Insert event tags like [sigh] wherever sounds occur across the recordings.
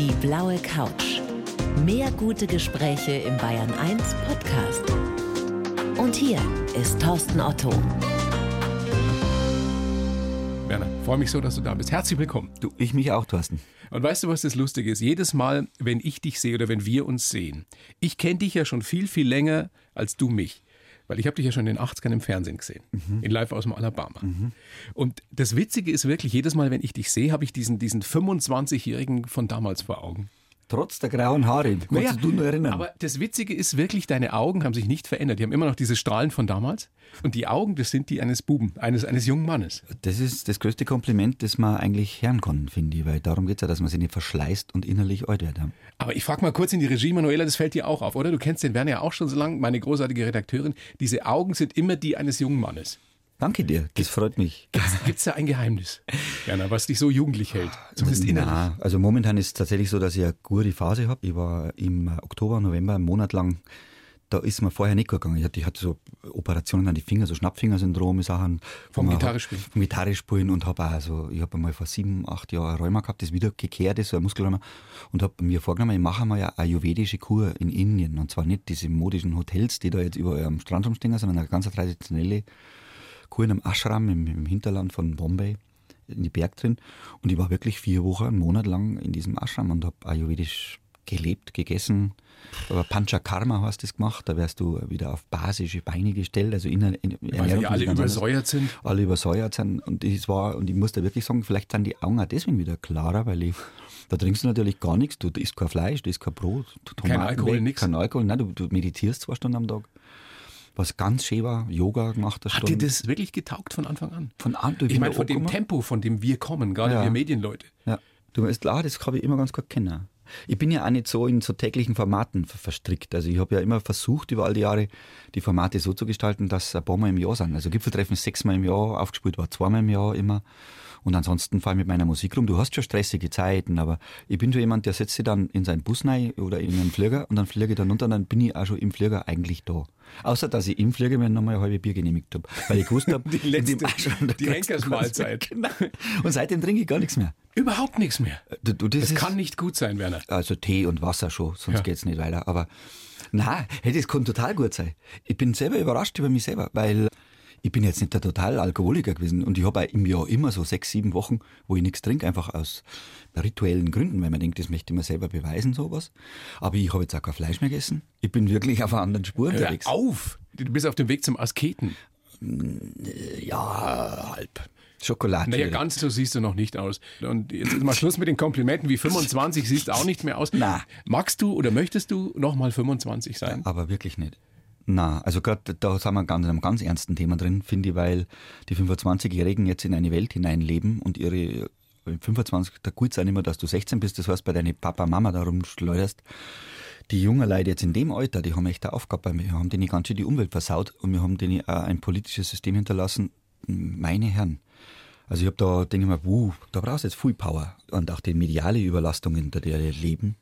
Die blaue Couch. Mehr gute Gespräche im Bayern 1 Podcast. Und hier ist Thorsten Otto. Werner, freue mich so, dass du da bist. Herzlich willkommen. Du, ich mich auch, Thorsten. Und weißt du, was das Lustige ist? Jedes Mal, wenn ich dich sehe oder wenn wir uns sehen, ich kenne dich ja schon viel, viel länger als du mich. Weil ich habe dich ja schon in den 80ern im Fernsehen gesehen. Mhm. In Live aus dem Alabama. Mhm. Und das Witzige ist wirklich, jedes Mal, wenn ich dich sehe, habe ich diesen, diesen 25-Jährigen von damals vor Augen. Trotz der grauen Haare. Kannst Naja, du nur erinnern? Aber das Witzige ist wirklich, deine Augen haben sich nicht verändert. Die haben immer noch diese Strahlen von damals. Und die Augen, das sind die eines Buben, eines, eines jungen Mannes. das ist das größte Kompliment, das man eigentlich hören kann, finde ich. Weil darum geht es ja, dass man sich nicht verschleißt und innerlich alt wird. Aber ich frage mal kurz in die Regie, Manuela, das fällt dir auch auf, oder? Du kennst den Werner ja auch schon so lange, meine großartige Redakteurin. Diese Augen sind immer die eines jungen Mannes. Danke dir, das freut mich. Gibt es da ein Geheimnis, Werner, was dich so jugendlich hält? Zumindest innerlich. Na, also momentan ist es tatsächlich so, dass ich eine gute Phase habe. Ich war im Oktober, November, einen Monat lang, da ist mir vorher nicht gut gegangen. Ich hatte, ich hatte so Operationen an die Finger, so Schnappfingersyndrome, Sachen. Vom man- Gitarrespielen? Vom Gitarrespielen und habe auch so, ich habe einmal vor sieben, acht Jahren Rheuma gehabt, das wieder gekehrt ist, so ein Muskelrheuma, und habe mir vorgenommen, ich mache mal ja eine ayurvedische Kur in Indien. Und zwar nicht diese modischen Hotels, die da jetzt überall am Strand rumstehen, sondern eine ganz traditionelle Kur in einem Ashram im, im Hinterland von Bombay in die Berg drin. Und ich war wirklich vier Wochen, einen Monat lang in diesem Ashram und habe ayurvedisch gelebt, gegessen. Aber Panchakarma hast du das gemacht, da wärst du wieder auf basische Beine gestellt, also in, in, Weil wir alle übersäuert sind. alle übersäuert sind. Und es war, und ich muss da wirklich sagen, vielleicht sind die Augen auch deswegen wieder klarer, weil ich, da trinkst du natürlich gar nichts, du isst kein Fleisch, du isst kein Brot, du Kein Alkohol, weg, nix. Kein Alkohol, nein, du, du meditierst zwei Stunden am Tag. Was ganz schön war, Yoga gemacht, Hat dir Stunde. das wirklich getaugt von Anfang an? Von an, du, ich meine, von dem. Tempo, von dem wir kommen, gerade Ja. wir Medienleute. Ja, du ist klar, das habe ich immer ganz gut kennen. Ich bin ja auch nicht so in so täglichen Formaten ver- verstrickt. Also ich habe ja immer versucht, über all die Jahre die Formate so zu gestalten, dass ein paar Mal im Jahr sind. Also Gipfeltreffen sechsmal im Jahr, aufgespielt war zweimal im Jahr immer. Und ansonsten fahre ich mit meiner Musik rum. Du hast schon stressige Zeiten, aber ich bin schon jemand, der setzt sich dann in seinen Bus rein oder in einen Flieger und dann fliege ich dann runter und dann bin ich auch schon im Flieger eigentlich da. Außer, dass ich im Flieger mir nochmal ein halbes Bier genehmigt habe. Weil ich gewusst habe, [laughs] Die letzte- die Henkersmahlzeit. [laughs] Genau. Und seitdem trinke ich gar nichts mehr. Überhaupt nichts mehr. Du, du, das Das ist- kann nicht gut sein, Werner. also Tee und Wasser schon, sonst Ja. geht's nicht weiter. Aber na, hey, das kann total gut sein. Ich bin selber überrascht über mich selber, weil ich bin jetzt nicht der total Alkoholiker gewesen und ich habe im Jahr immer so sechs, sieben Wochen, wo ich nichts trinke, einfach aus rituellen Gründen, weil man denkt, das möchte ich mir selber beweisen, sowas. Aber ich habe jetzt auch kein Fleisch mehr gegessen. Ich bin wirklich auf einer anderen Spur Hör unterwegs. auf! Du bist auf dem Weg zum Asketen. Ja, halb. Schokolade. Naja, ganz so siehst du noch nicht aus. Und jetzt ist mal Schluss mit den Komplimenten. Wie 25 siehst du auch nicht mehr aus. [laughs] Na. Magst du oder möchtest du noch mal 25 sein? Aber wirklich nicht. Na, also gerade da sind wir ganz, in einem ganz ernsten Thema drin, finde ich, weil die 25-Jährigen jetzt in eine Welt hineinleben und ihre 25, da gut sein immer, dass du 16 bist, das heißt, bei deinen Papa, Mama da rumschleuderst. Die jungen Leute jetzt in dem Alter, die haben echt eine Aufgabe, wir haben denen ganz schön die Umwelt versaut und wir haben denen auch ein politisches System hinterlassen. Meine Herren. Also ich habe da, denke ich mir, wuh, da brauchst du jetzt viel Power und auch die mediale Überlastung, in der die leben.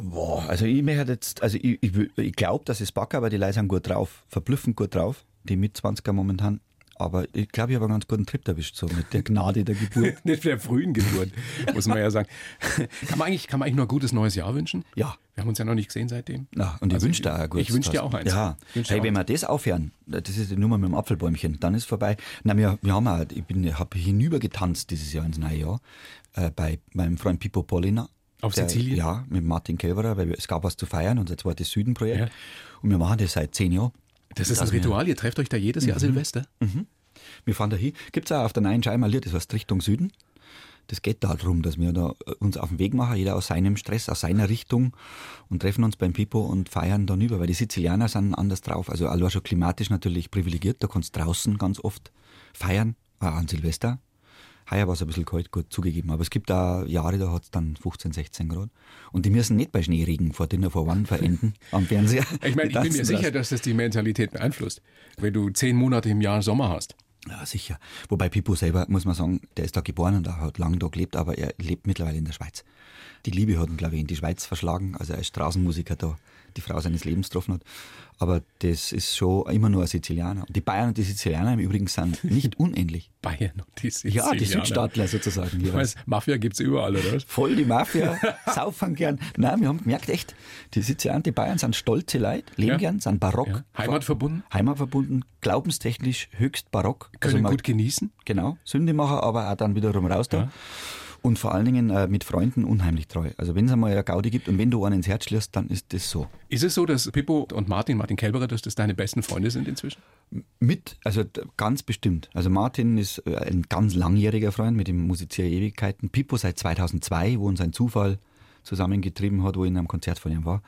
Boah, also ich möchte jetzt, also ich, ich, ich glaube, dass es packe, aber die Leute sind gut drauf, verblüffend gut drauf, die Mitzwanziger momentan. Aber ich glaube, ich habe einen ganz guten Trip erwischt, so mit der Gnade der Geburt. [laughs] Nicht der frühen Geburt, muss man ja sagen. [laughs] Kann man eigentlich, kann man eigentlich nur ein gutes neues Jahr wünschen? Ja. Wir haben uns ja noch nicht gesehen seitdem. Na, und ich Also wünsche dir auch ein gutes Ich wünsche dir auch eins. Ja, Ich hey, wenn wir das aufhören, das ist die Nummer mit dem Apfelbäumchen, dann ist vorbei. Na, wir, wir haben auch, ich bin, habe hinüber getanzt dieses Jahr ins neue Jahr, äh, bei meinem Freund Pippo Pollina. Auf Der- Sizilien? Ja, mit Martin Kelverer, weil es gab was zu feiern, unser zweites Südenprojekt. Ja. Und wir machen das seit zehn Jahren. Das ist ein Dass wir- Ritual. Ihr trefft euch da jedes Jahr Silvester. Wir fahren da hin. Gibt's auch auf der neuen Scheibe ein Lied, das heißt Richtung Süden. Das geht darum, dass wir da äh, uns auf den Weg machen, jeder aus seinem Stress, aus seiner Richtung und treffen uns beim Pipo und feiern dann über, weil die Sizilianer sind anders drauf. Also allein schon klimatisch natürlich privilegiert, da kannst du draußen ganz oft feiern, auch an Silvester. Heuer war es ein bisschen kalt, gut zugegeben. Aber es gibt da Jahre, da hat's dann 15, 16 Grad. Und die müssen nicht bei Schneeregen vor Dinner for One verenden [laughs] am Fernseher. Ich meine, ich bin mir sicher, dass das die Mentalität beeinflusst. Wenn du zehn Monate im Jahr Sommer hast. Ja, sicher. Wobei Pippo selber, muss man sagen, der ist da geboren und er hat lange da gelebt, aber er lebt mittlerweile in der Schweiz. Die Liebe hat ihn, glaube ich, in die Schweiz verschlagen. Also er ist Straßenmusiker da die Frau seines Lebens getroffen hat. Aber das ist schon immer nur ein Sizilianer. Die Bayern und die Sizilianer im Übrigen sind [laughs] nicht unähnlich. Bayern und die Sizilianer. Ja, die Südstaatler sozusagen. Ich weiß, Mafia gibt es überall, oder? Voll die Mafia, [laughs] saufen gern. Nein, wir haben gemerkt, echt, die Sizilianer, die Bayern sind stolze Leute, leben ja. gern, sind barock. Ja. Heimatverbunden? Heimatverbunden, glaubenstechnisch höchst barock. Können also man, gut genießen? Genau, Sündemacher, aber auch dann wiederum raus da. Ja und vor allen Dingen äh, mit Freunden unheimlich treu. Also wenn es einmal eine Gaudi gibt und wenn du einen ins Herz schließt, dann ist das so. Ist es so, dass Pippo und Martin, Martin Kelberer, dass das deine besten Freunde sind inzwischen? Mit, also ganz bestimmt. Also Martin ist äh, ein ganz langjähriger Freund, mit dem musiziere Ewigkeiten. Pippo seit 2002, wo uns ein Zufall zusammengetrieben hat, wo ich in einem Konzert von ihm war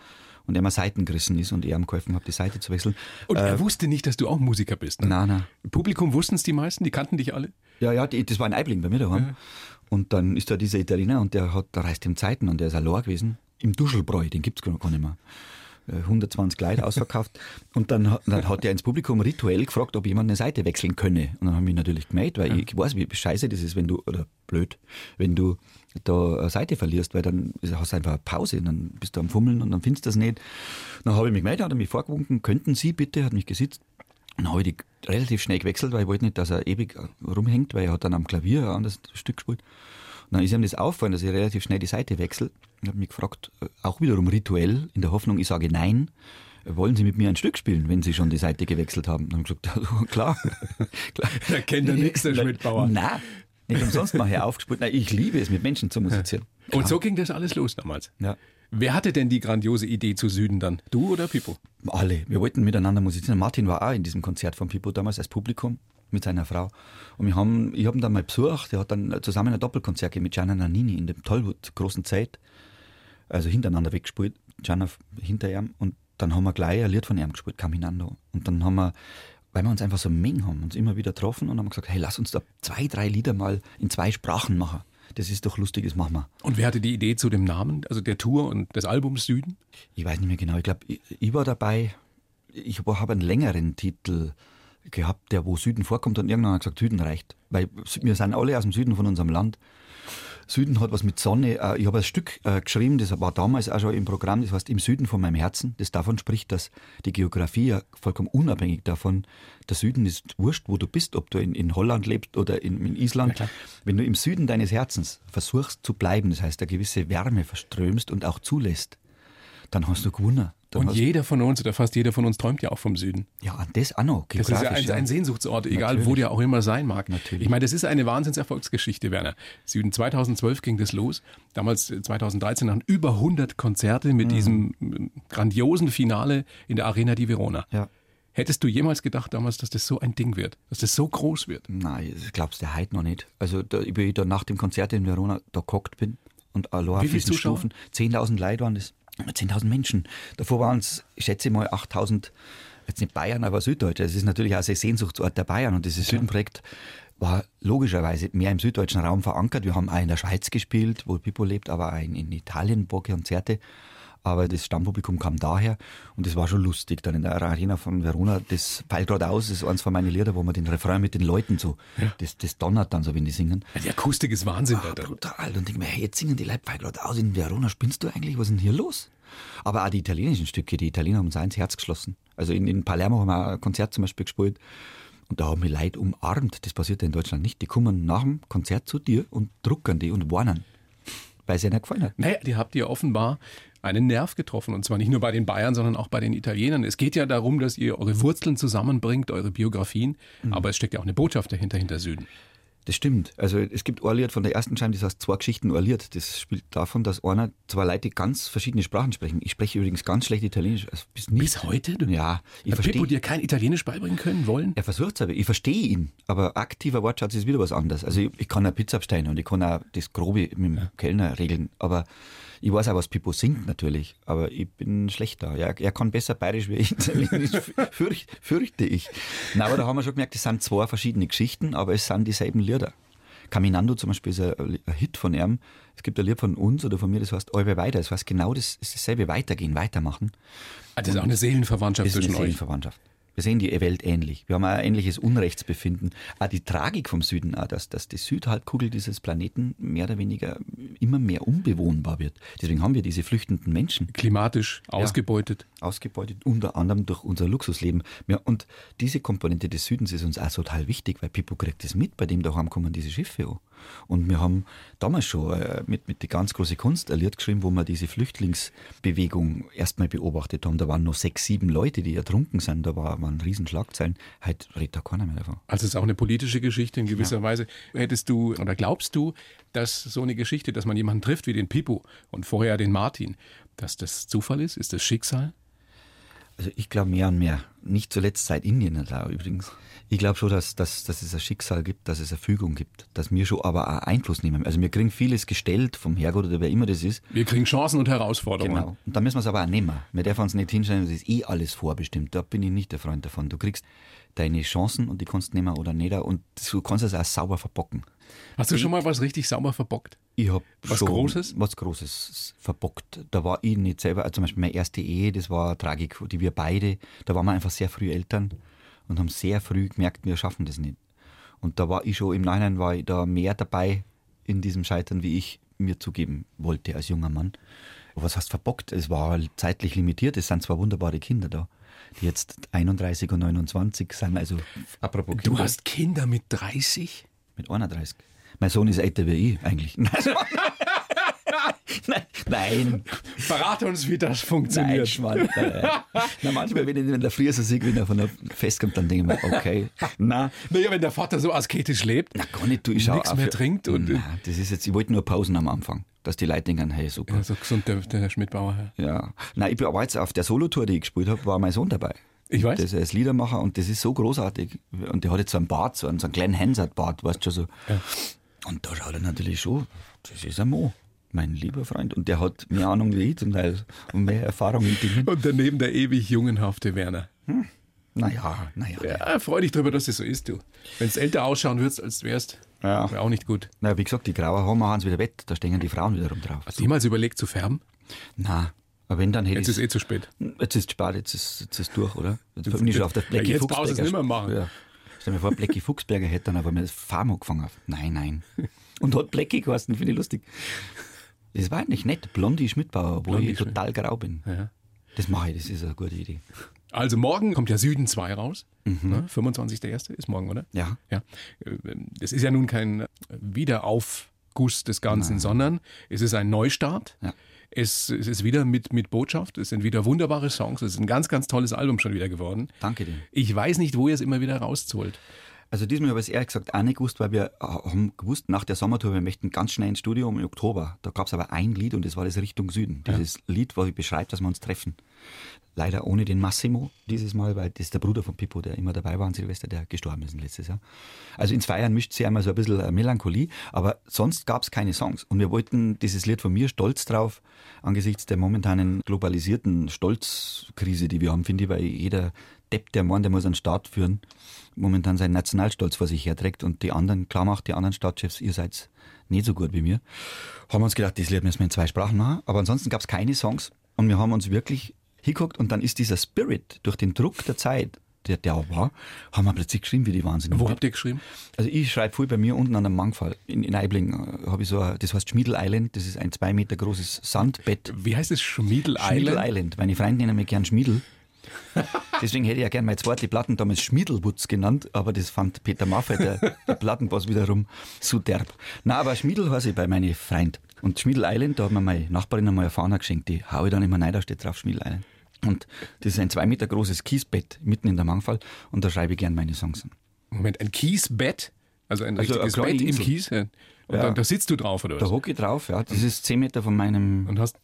und er mal Seiten gerissen ist und er am geholfen hat, die Seite zu wechseln. Und er äh, wusste nicht, dass du auch Musiker bist. Ne? Nein, nein. Publikum wussten es die meisten, die kannten dich alle? Ja, ja, die, das war ein Eibling bei mir daheim. Ja. Und dann ist da dieser Italiener und der hat, der reist im Zeiten und der ist allein gewesen. Im Duschelbräu, den gibt es gar nicht mehr. 120 äh, Leute ausverkauft. [laughs] Und dann, dann hat er ins Publikum rituell gefragt, ob jemand eine Seite wechseln könne. Und dann haben wir natürlich gemeldet, weil ja. ich weiß, wie scheiße das ist, wenn du, oder blöd, wenn du da eine Seite verlierst, weil dann hast du einfach eine Pause und dann bist du am Fummeln und dann findest du das nicht. Dann habe ich mich gemeldet, hat er mich vorgewunken, könnten Sie bitte, hat mich gesitzt. Dann habe ich die relativ schnell gewechselt, weil ich wollte nicht, dass er ewig rumhängt, weil er hat dann am Klavier ein anderes Stück gespielt. Und dann ist ihm das aufgefallen, dass ich relativ schnell die Seite wechsle. Ich habe mich gefragt, äh, auch wiederum rituell, in der Hoffnung, ich sage nein. Wollen Sie mit mir ein Stück spielen, wenn Sie schon die Seite gewechselt haben? Dann habe ich gesagt, [laughs] ja, klar. [laughs] klar. Da kennt er nichts, der Schmidtbauer. Nein, nicht umsonst mache ich aufgespielt. Nein, ich liebe es, mit Menschen zu musizieren. Klar. Und so ging das alles los damals? Ja. Wer hatte denn die grandiose Idee zu Süden dann? Du oder Pippo? Alle. Wir wollten miteinander musizieren. Martin war auch in diesem Konzert von Pippo damals als Publikum mit seiner Frau. Und wir haben, ich habe ihn dann mal besucht. Der hat dann zusammen ein Doppelkonzert mit Gianna Nannini in dem Tollwood großen Zeit. Also hintereinander weggespielt. Gianna hinter ihm. Und dann haben wir gleich ein Lied von ihm gespielt, Caminando. Und dann haben wir, weil wir uns einfach so mengen haben, uns immer wieder getroffen und haben gesagt, hey, lass uns da zwei, drei Lieder mal in zwei Sprachen machen. Das ist doch lustig, das machen wir. Und wer hatte die Idee zu dem Namen, also der Tour und des Albums Süden? Ich weiß nicht mehr genau. Ich glaube, ich, ich, war dabei. Ich habe einen längeren Titel gehabt, der wo Süden vorkommt und irgendwann hat gesagt, Süden reicht. Weil wir sind alle aus dem Süden von unserem Land. Süden hat was mit Sonne. Äh, ich habe ein Stück äh, geschrieben, das war damals auch schon im Programm, das heißt Im Süden von meinem Herzen. Das davon spricht, dass die Geografie ja vollkommen unabhängig davon, der Süden ist wurscht, wo du bist, ob du in, in Holland lebst oder in, in Island. Ja, Wenn du im Süden deines Herzens versuchst zu bleiben, das heißt, eine gewisse Wärme verströmst und auch zulässt, dann hast du gewonnen. Dann und jeder von uns oder fast jeder von uns träumt ja auch vom Süden. Ja, das auch noch. Das ist ja ein, ein Sehnsuchtsort, egal Natürlich. wo der auch immer sein mag. Natürlich. Ich meine, das ist eine Wahnsinnserfolgsgeschichte, Werner. Süden 2012 ging das los. Damals 2013 äh, waren über 100 Konzerte mit mhm. diesem äh, grandiosen Finale in der Arena di Verona. Ja. Hättest du jemals gedacht damals, dass das so ein Ding wird, dass das so groß wird? Nein, das glaubst du heute noch nicht. Also, da, ich da nach dem Konzert in Verona da gehockt bin und allein auf diesen Stufen, 10.000 Leute waren das. 10.000 Menschen. Davor waren es, ich schätze mal, 8.000, jetzt nicht Bayern, aber Süddeutsche. Das ist natürlich auch ein Sehnsuchtsort der Bayern und dieses ja. Südenprojekt war logischerweise mehr im süddeutschen Raum verankert. Wir haben auch in der Schweiz gespielt, wo Pippo lebt, aber auch in, Italien paar Konzerte aber das Stammpublikum kam daher und es war schon lustig. Dann in der Arena von Verona, das fällt gerade aus, das ist eins von meinen Lieder, wo man den Refrain mit den Leuten so, ja. das, das donnert dann so, wenn die singen. Ja, die Akustik ist Wahnsinn. Ah, brutal. Und ich mir, hey, jetzt singen die Leute gerade aus in Verona, spinnst du eigentlich, was ist denn hier los? Aber auch die italienischen Stücke, die Italiener haben uns ins Herz geschlossen. Also in, in Palermo haben wir ein Konzert zum Beispiel gespielt. Und da haben wir Leute umarmt. Das passiert ja in Deutschland nicht. Die kommen nach dem Konzert zu dir und drucken die und warnen, weil es ihnen gefallen hat. Naja, die habt ihr offenbar einen Nerv getroffen. Und zwar nicht nur bei den Bayern, sondern auch bei den Italienern. Es geht ja darum, dass ihr eure Wurzeln zusammenbringt, eure Biografien. Mhm. Aber es steckt ja auch eine Botschaft dahinter, hinter Süden. Das stimmt. Also es gibt Lied von der ersten Scheibe, das heißt zwei Geschichten Lied. Das spielt davon, dass einer zwei Leute ganz verschiedene Sprachen sprechen. Ich spreche übrigens ganz schlecht Italienisch. Also bis, bis, heute? Du? Ja. Ich Hat Pippo dir kein Italienisch beibringen können wollen? Er versucht es aber. Ich verstehe ihn. Aber aktiver Wortschatz ist wieder was anderes. Also ich, ich kann eine Pizza bestellen und ich kann auch das Grobe mit dem ja. Kellner regeln. Aber ich weiß auch, was Pippo singt natürlich, aber ich bin schlechter. Ja, er kann besser bayerisch wie ich, [laughs] fürcht, fürchte ich. Na, aber da haben wir schon gemerkt, es sind zwei verschiedene Geschichten, aber es sind dieselben Lieder. Caminando zum Beispiel ist ein, ein Hit von ihm. Es gibt ein Lied von uns oder von mir, das heißt Albe weiter. Das heißt genau das, ist dasselbe Weitergehen, weitermachen. Ah, das ist auch eine Seelenverwandtschaft zwischen euch. Seelenverwandtschaft. Wir sehen die Welt ähnlich. Wir haben ein ähnliches Unrechtsbefinden. Auch die Tragik vom Süden, auch, dass, dass die Südhalbkugel dieses Planeten mehr oder weniger immer mehr unbewohnbar wird. Deswegen haben wir diese flüchtenden Menschen. Klimatisch ausgebeutet. Ja, ausgebeutet, unter anderem durch unser Luxusleben. Ja, und diese Komponente des Südens ist uns auch total wichtig, weil Pippo kriegt das mit, bei dem daheim kommen diese Schiffe an. Und wir haben damals schon äh, mit, mit die ganz große Kunst Lied geschrieben, wo wir diese Flüchtlingsbewegung erstmal beobachtet haben. Da waren nur sechs, sieben Leute, die ertrunken sind. Da war, waren Riesenschlagzeilen. Heute redet da keiner mehr davon. Also es ist auch eine politische Geschichte in gewisser ja. Weise. Hättest du oder glaubst du, dass so eine Geschichte, dass man jemanden trifft wie den Pippo und vorher den Martin, dass das Zufall ist? Ist das Schicksal? Also ich glaube mehr und mehr. Nicht zuletzt seit Indien da übrigens. Ich glaube schon, dass, dass, dass es ein Schicksal gibt, dass es eine Fügung gibt, dass wir schon aber auch Einfluss nehmen. Also wir kriegen vieles gestellt vom Herrgott oder wer immer das ist. Wir kriegen Chancen und Herausforderungen. Genau. Und da müssen wir es aber auch nehmen. Wir dürfen uns nicht hinstellen, das ist eh alles vorbestimmt. Da bin ich nicht der Freund davon. Du kriegst deine Chancen und die kannst du nehmen oder nicht. Und du kannst es auch sauber verbocken. Hast du schon mal was richtig sauber verbockt? Ich habe was Großes? Was Großes verbockt. Da war ich nicht selber, also zum Beispiel meine erste Ehe, das war Tragik, die wir beide, da waren wir einfach sehr früh Eltern und haben sehr früh gemerkt, wir schaffen das nicht. Und da war ich schon, im Nachhinein war ich da mehr dabei in diesem Scheitern, wie ich mir zugeben wollte als junger Mann. Was heißt verbockt? Es war zeitlich limitiert, es sind zwar wunderbare Kinder da, die jetzt 31 und 29 sind, also apropos Kinder. Du hast Kinder mit 30? Mit 31. Mein Sohn ist älter wie ich eigentlich. [laughs] nein, nein. Verrate uns, wie das funktioniert. Nein, Schmarrn, Na, manchmal, wenn ich in der Früh so sehe, wenn er von der Fest kommt, dann denke ich mir, okay. Na, naja, wenn der Vater so asketisch lebt, na, gar nicht, du, ich nichts mehr trinkt. Und na, das ist jetzt, ich wollte nur Pausen am Anfang dass die Leute denken, hey, super. Ja, so gesund der, der Schmidtbauer. Ja. ja. Nein, ich war jetzt auf der Solotour, die ich gespielt habe, war mein Sohn dabei. Ich weiß. Das ist Liedermacher und das ist so großartig. Und der hat jetzt so einen Bart, so einen, so einen kleinen Hansard-Bart, weißt du schon so. Ja. Und da schaut er natürlich schon, das ist ein Mo mein lieber Freund. Und der hat mehr Ahnung wie ich zum Teil und mehr Erfahrung in Dingen. Und daneben der ewig jungenhafte Werner. Hm. Naja, naja. Ja, freu dich darüber, dass es so ist, du. Wenn es älter ausschauen würdest, als wärst, ja. wäre auch nicht gut. Na, wie gesagt, die grauen Haare machen wieder wett, da stehen die Frauen wiederum drauf. Hast du jemals überlegt zu färben? Na, aber wenn dann hätte Jetzt ist eh zu spät. Jetzt ist es spät, jetzt ist, jetzt ist durch, oder? Jetzt, bin ich schon auf der Blackie ja, Jetzt brauchst du es nicht mehr machen. Ja. Stell mir vor, Blackie Fuchsberger hätte dann aber mir das Farm angefangen. Nein, nein. Und hat Blackie geheißen, finde ich lustig. Das war nicht nett. Blondie Schmidtbauer, wo Blondie ich total grau bin. Ja. Das mache ich, das ist eine gute Idee. Also morgen kommt ja Süden 2 raus. Mhm. Ne? 25.01. ist morgen, oder? Ja. ja. Das ist ja nun kein Wiederaufguss des Ganzen, Nein. sondern es ist ein Neustart. Ja. Es, es, ist wieder mit, mit Botschaft, es sind wieder wunderbare Songs, es ist ein ganz, ganz tolles Album schon wieder geworden. Danke dir. Ich weiß nicht, wo ihr es immer wieder rausholt. Also diesmal habe ich es ehrlich gesagt auch nicht gewusst, weil wir haben gewusst, nach der Sommertour, wir möchten ganz schnell ins Studio im Oktober. Da gab es aber ein Lied und das war das Richtung Süden. Dieses ja. Lied, wo ich beschreibt, dass wir uns treffen. Leider ohne den Massimo dieses Mal, weil das ist der Bruder von Pippo, der immer dabei war an Silvester, der gestorben ist letztes Jahr. Also ins Feiern mischt sich einmal so ein bisschen Melancholie, aber sonst gab es keine Songs. Und wir wollten dieses Lied von mir stolz drauf, angesichts der momentanen globalisierten Stolzkrise, die wir haben, finde ich, weil jeder Depp, der Mann, der muss einen Staat führen, momentan seinen Nationalstolz vor sich herträgt und die anderen, klar macht, die anderen Staatschefs, ihr seid nicht so gut wie mir, haben wir uns gedacht, das Lied müssen wir in zwei Sprachen machen. Aber ansonsten gab es keine Songs und wir haben uns wirklich hinguckt und dann ist dieser Spirit durch den Druck der Zeit, der da war, haben wir plötzlich geschrieben wie die Wahnsinn. Wo habt ihr geschrieben? Also ich schreibe voll bei mir unten an einem Mangfall. In, in Eibling äh, habe ich so, ein, das heißt Schmiedel Island, das ist ein zwei Meter großes Sandbett. Wie heißt es Schmiedel Island? Schmiedel Island. Meine Freunde nennen mich gern Schmiedel. [laughs] Deswegen hätte ich ja gerne meine zweite Platten damals Schmiedelwutz genannt, aber das fand Peter Maffei, der, der Plattenboss, wiederum zu derb. Na, aber Schmiedel heiße ich bei meinen Freund. Und Schmiedel Island, da hat mir meine Nachbarin einmal eine Fahne geschenkt, die haue ich dann immer rein, da steht drauf Schmiedel Island. Und das ist ein zwei Meter großes Kiesbett mitten in der Mangfall und da schreibe ich gerne meine Songs an. Moment, ein Kiesbett? Also ein also richtiges Bett im Kies? Und ja. da, da, sitzt du drauf, oder was? Da hocke ich drauf, ja. Das ist zehn Meter von meinem... Und hast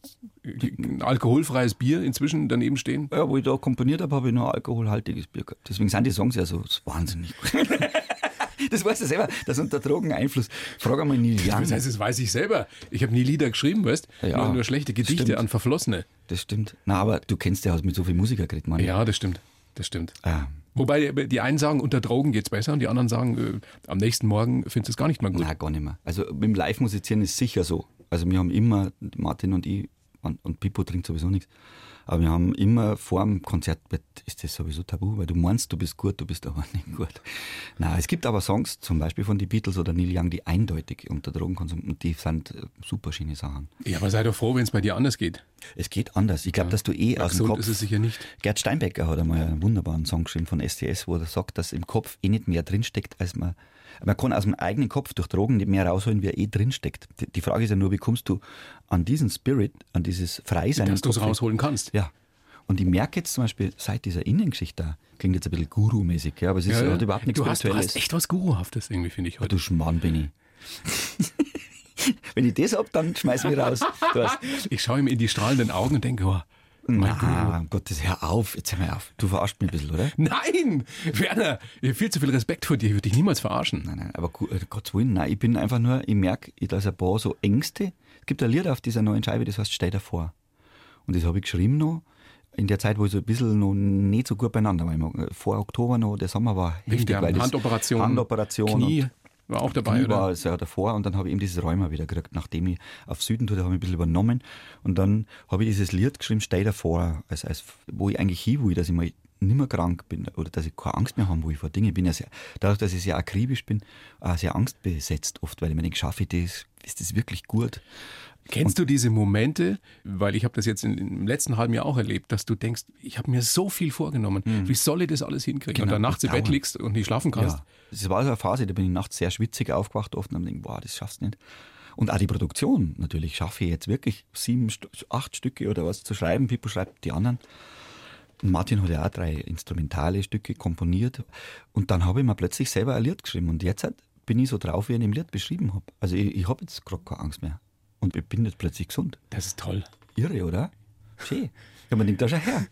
ein alkoholfreies Bier inzwischen daneben stehen? Ja, wo ich da komponiert habe, habe ich nur alkoholhaltiges Bier gehabt. Deswegen sind die Songs ja so wahnsinnig [laughs] Das weißt du selber, das unter Drogeneinfluss. Frag einmal Neil Young. Das heißt, das weiß ich selber. Ich habe nie Lieder geschrieben, weißt ja, nur, nur schlechte Gedichte stimmt. an Verflossene. Das stimmt. Na, aber du kennst ja mit so vielen Musikern geredet, Mann. Ja, das stimmt. Das stimmt. Ah. Wobei die einen sagen, unter Drogen geht's besser und die anderen sagen, äh, am nächsten Morgen findest du es gar nicht mehr gut. Nein, gar nicht mehr. Also mit dem Live-Musizieren ist sicher so. Also wir haben immer, Martin und ich, und, und Pippo trinkt sowieso nichts, Aber wir haben immer vor dem Konzert, ist das sowieso tabu, weil du meinst, du bist gut, du bist aber [laughs] nicht gut. Na, es gibt aber Songs, zum Beispiel von den Beatles oder Neil Young, die eindeutig unter Drogenkonsum, und die sind äh, super schöne Sachen. Ja, aber sei doch froh, wenn es bei dir anders geht. Es geht anders. Ich glaube, ja. dass du eh aus dem Kopf. ist es sicher nicht. Gerd Steinbecker hat einmal einen wunderbaren Song geschrieben von STS, wo er sagt, dass im Kopf eh nicht mehr drinsteckt, als man man kann aus dem eigenen Kopf durch Drogen nicht mehr rausholen, wie er eh drinsteckt. Die Frage ist ja nur, wie kommst du an diesen Spirit, an dieses Freisein? Dass du es rausholen kannst. Ja. Und ich merke jetzt zum Beispiel seit dieser Innengeschichte, klingt jetzt ein bisschen Guru-mäßig, ja, aber es ist, ja, hat überhaupt nichts du hast, du hast echt was Guruhaftes irgendwie, finde ich heute. Du Schmarrn bin ich. [laughs] Wenn ich das hab, dann schmeiß mich raus. ich schaue ihm in die strahlenden Augen und denke, oh, mein Na, um Gottes, hör auf, jetzt hör mal auf. Du verarscht mich ein bisschen, oder? Nein! Werner, ich habe viel zu viel Respekt vor dir, ich würde dich niemals verarschen. Nein, nein, aber äh, Gottes Willen, nein, ich bin einfach nur, ich merke, da ist ein paar so Ängste. Es gibt ein Lied auf dieser neuen Scheibe, das heißt Stell dir vor. Und das habe ich geschrieben noch in der Zeit, wo ich so ein bisschen noch nicht so gut beieinander war. Vor Oktober noch, der Sommer war heftig. Weil Handoperation, Handoperation Knie war auch dabei, Knie oder? war es ja davor und dann habe ich eben dieses Rheuma wieder gekriegt, nachdem ich auf Süden tue, habe ich ein bisschen übernommen und dann habe ich dieses Lied geschrieben, Stell dir vor, als, als, wo ich eigentlich hin will, dass ich mal nicht mehr krank bin oder dass ich keine Angst mehr habe, wo ich vor Dingen bin. Ja sehr, dadurch, dass ich sehr akribisch bin, sehr angstbesetzt oft, weil ich mir denke, schaffe ich das, ist das wirklich gut? Kennst du diese Momente, weil ich habe das jetzt in, im letzten halben Jahr auch erlebt, dass du denkst, ich habe mir so viel vorgenommen, mhm. wie soll ich das alles hinkriegen? Genau, und dann nachts im Bett liegst und nicht schlafen kannst. Ja, das war so eine Phase, da bin ich nachts sehr schwitzig aufgewacht oft und habe gedacht, boah, das schaffst du nicht. Und auch die Produktion, natürlich schaffe ich jetzt wirklich sieben, acht Stücke oder was zu schreiben. Pippo schreibt die anderen. Und Martin hat ja auch drei instrumentale Stücke komponiert. Und dann habe ich mir plötzlich selber ein Lied geschrieben. Und jetzt bin ich so drauf, wie ich in dem Lied beschrieben habe. Also ich, ich habe jetzt gerade keine Angst mehr. Und ich bin jetzt plötzlich gesund. Das ist toll. Irre, oder? Schön. Ja, man nimmt da schon her.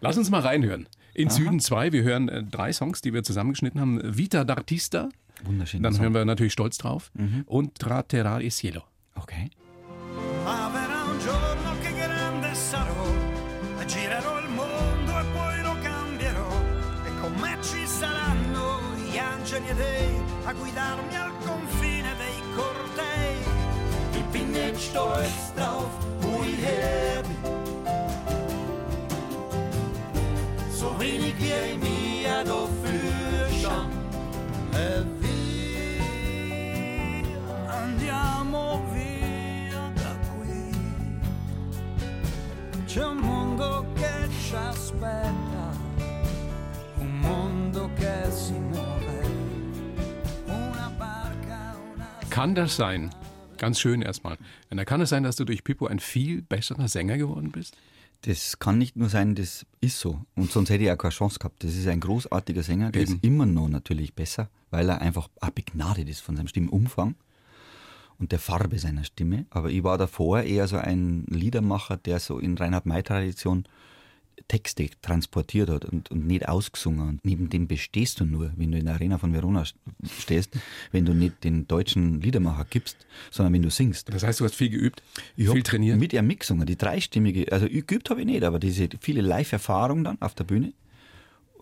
Lass uns mal reinhören. In Aha. Süden 2, wir hören äh, drei Songs, die wir zusammengeschnitten haben. Vita d'Artista. Wunderschön. Dann Song. hören wir natürlich Stolz drauf. Mhm. Und Traterà e Cielo. Okay. Stolz drauf, wo ich her bin. So wenig wie ich mir dafür schon. Andiamo via da qui. C'è un mondo che ci aspetta, un mondo che si muove. Kann das sein? Ganz schön erstmal. Und da kann es sein, dass du durch Pippo ein viel besserer Sänger geworden bist? Das kann nicht nur sein, das ist so. Und sonst hätte ich auch keine Chance gehabt. Das ist ein großartiger Sänger, der Eben. ist immer noch natürlich besser, weil er einfach begnadet ist von seinem Stimmumfang und der Farbe seiner Stimme. Aber ich war davor eher so ein Liedermacher, der so in Reinhard May-Tradition Texte transportiert hat und, und nicht ausgesungen. Und neben dem bestehst du nur, wenn du in der Arena von Verona stehst, wenn du nicht den deutschen Liedermacher gibst, sondern wenn du singst. Das heißt, du hast viel geübt, ich viel trainiert? Mit ihm mitgesungen, die dreistimmige, also geübt habe ich nicht, aber diese viele Live-Erfahrung dann auf der Bühne.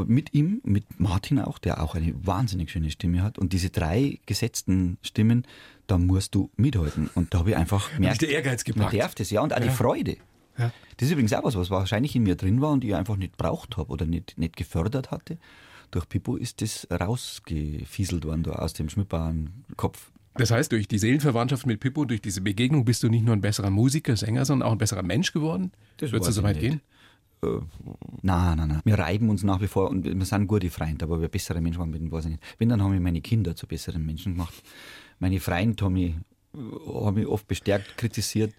Mit ihm, mit Martin auch, der auch eine wahnsinnig schöne Stimme hat. Und diese drei gesetzten Stimmen, da musst du mithalten. Und da habe ich einfach gemerkt, der Ehrgeiz gepackt. Man darf das, ja, und auch ja. die Freude. Ja. Das ist übrigens auch was, was wahrscheinlich in mir drin war und ich einfach nicht braucht habe oder nicht, nicht gefördert hatte. Durch Pippo ist das rausgefieselt worden da aus dem schmückbaren Kopf. Das heißt, durch die Seelenverwandtschaft mit Pippo, durch diese Begegnung bist du nicht nur ein besserer Musiker, Sänger, sondern auch ein besserer Mensch geworden? Das Würdest du so weit gehen? Äh, nein, nein, nein. Wir reiben uns nach wie vor und wir sind gute Freunde, aber wir bessere Menschen waren, weiß ich nicht. Wenn, dann haben wir meine Kinder zu besseren Menschen gemacht. Meine Freunde haben mich, haben mich oft bestärkt, kritisiert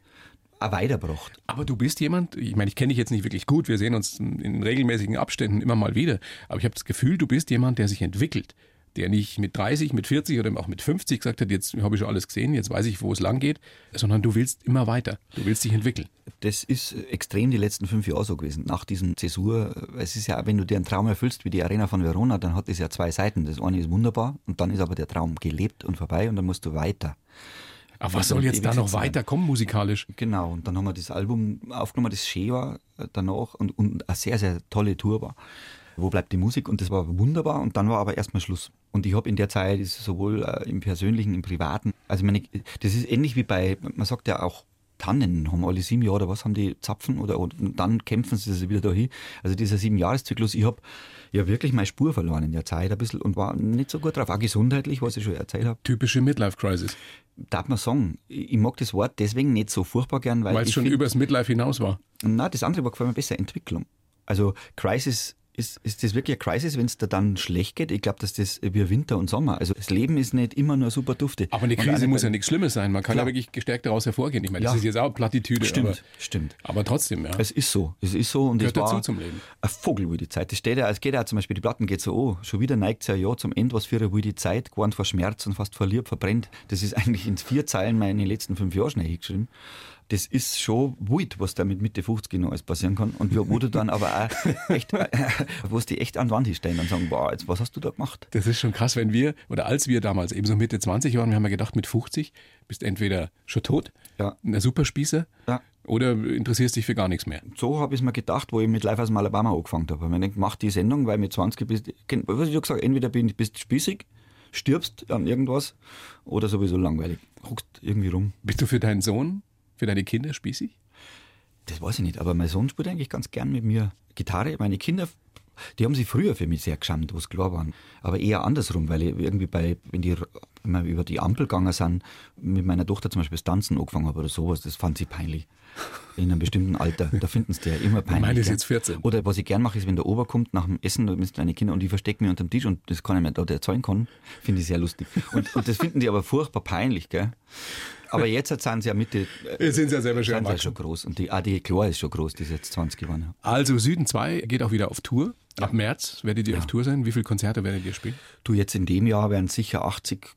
weitergebracht. Aber du bist jemand, ich meine, ich kenne dich jetzt nicht wirklich gut, wir sehen uns in regelmäßigen Abständen immer mal wieder, aber ich habe das Gefühl, du bist jemand, der sich entwickelt, der nicht mit 30, mit 40 oder auch mit 50 gesagt hat, jetzt habe ich schon alles gesehen, jetzt weiß ich, wo es lang geht, sondern du willst immer weiter, du willst dich entwickeln. Das ist extrem die letzten fünf Jahre so gewesen. Nach diesem Zäsur, es ist ja, wenn du dir einen Traum erfüllst wie die Arena von Verona, dann hat es ja zwei Seiten. Das eine ist wunderbar und dann ist aber der Traum gelebt und vorbei und dann musst du weiter. Aber was soll jetzt da noch weiterkommen musikalisch? Genau, und dann haben wir das Album aufgenommen, das schön war äh, danach und, und eine sehr, sehr tolle Tour war. Wo bleibt die Musik? Und das war wunderbar und dann war aber erstmal Schluss. Und ich habe in der Zeit sowohl äh, im Persönlichen, im Privaten, also meine, das ist ähnlich wie bei, man sagt ja auch, Tannen, haben alle sieben Jahre oder was, haben die Zapfen oder und dann kämpfen sie sich wieder dahin. Also dieser Sieben-Jahres-Zyklus, ich habe ja wirklich meine Spur verloren in der Zeit ein bisschen und war nicht so gut drauf, auch gesundheitlich, was ich schon erzählt habe. Typische Midlife-Crisis, Darf man sagen, ich mag das Wort deswegen nicht so furchtbar gern, weil weil es schon find- übers Midlife hinaus war. na, das andere war gefällt mir besser, Entwicklung. Also Crisis, ist, ist das wirklich eine Crisis, wenn es dir dann schlecht geht? Ich glaube, dass das wie Winter und Sommer. Also das Leben ist nicht immer nur super dufte. Aber eine Krise muss ja nicht nichts Schlimmes sein. Man kann Klar. ja wirklich gestärkt daraus hervorgehen. Ich meine, das Ja. ist jetzt auch Plattitüde. Stimmt, aber, stimmt. aber trotzdem, ja. Es ist so, es ist so und Gehört es war dazu zum Leben. Ein Vogel wie die Zeit. Das steht ja, es geht ja zum Beispiel, die Platten geht so, oh, schon wieder neigt es ja ja zum Ende, was für eine wie die Zeit, gewarnt vor Schmerz und fast vor Lieb verbrennt. Das ist eigentlich in vier Zeilen meine letzten fünf Jahre schnell hingeschrieben. Das ist schon wild, was da mit Mitte 50 noch alles passieren kann. Und wo du dann aber auch [laughs] echt, wo es die echt an die Wand stellen und sagen, boah, jetzt, was hast du da gemacht? Das ist schon krass, wenn wir, oder als wir damals eben so Mitte 20 waren, wir haben ja gedacht, mit 50 bist entweder schon tot, Ja. ein Superspießer, Ja. oder interessierst dich für gar nichts mehr. So habe ich es mir gedacht, wo ich mit Live aus dem Alabama angefangen habe. Ich denke, mach die Sendung, weil mit 20 bist, was ich schon gesagt, entweder bist du spießig, stirbst an irgendwas, oder sowieso langweilig. Huckst irgendwie rum. Bist du für deinen Sohn, für deine Kinder spießig? Das weiß ich nicht, aber mein Sohn spielt eigentlich ganz gern mit mir Gitarre. Meine Kinder, die haben sich früher für mich sehr geschämt, wo es klar waren. Aber eher andersrum, weil ich irgendwie bei, wenn die wir über die Ampel gegangen sind, mit meiner Tochter zum Beispiel das Tanzen angefangen habe oder sowas, das fand sie peinlich. In einem bestimmten Alter. Da finden sie ja immer peinlich. Meine ist jetzt 14. Oder was ich gern mache, ist, wenn der Ober kommt nach dem Essen mit kleinen Kindern und die verstecken mich unter dem Tisch und das kann ich mir dort erzählen kann, finde ich sehr lustig. Und, und das finden die aber furchtbar peinlich, gell? Aber jetzt sind sie ja Mitte. [laughs] äh, sind sie ja selber schon ja schon groß. Und die, ah, die Chlor ist schon groß, die ist jetzt 20 geworden. ja. Also Süden 2 geht auch wieder auf Tour. Ab März werdet ihr auf Tour sein. Wie viele Konzerte werdet ihr spielen? Du, jetzt in dem Jahr werden sicher 80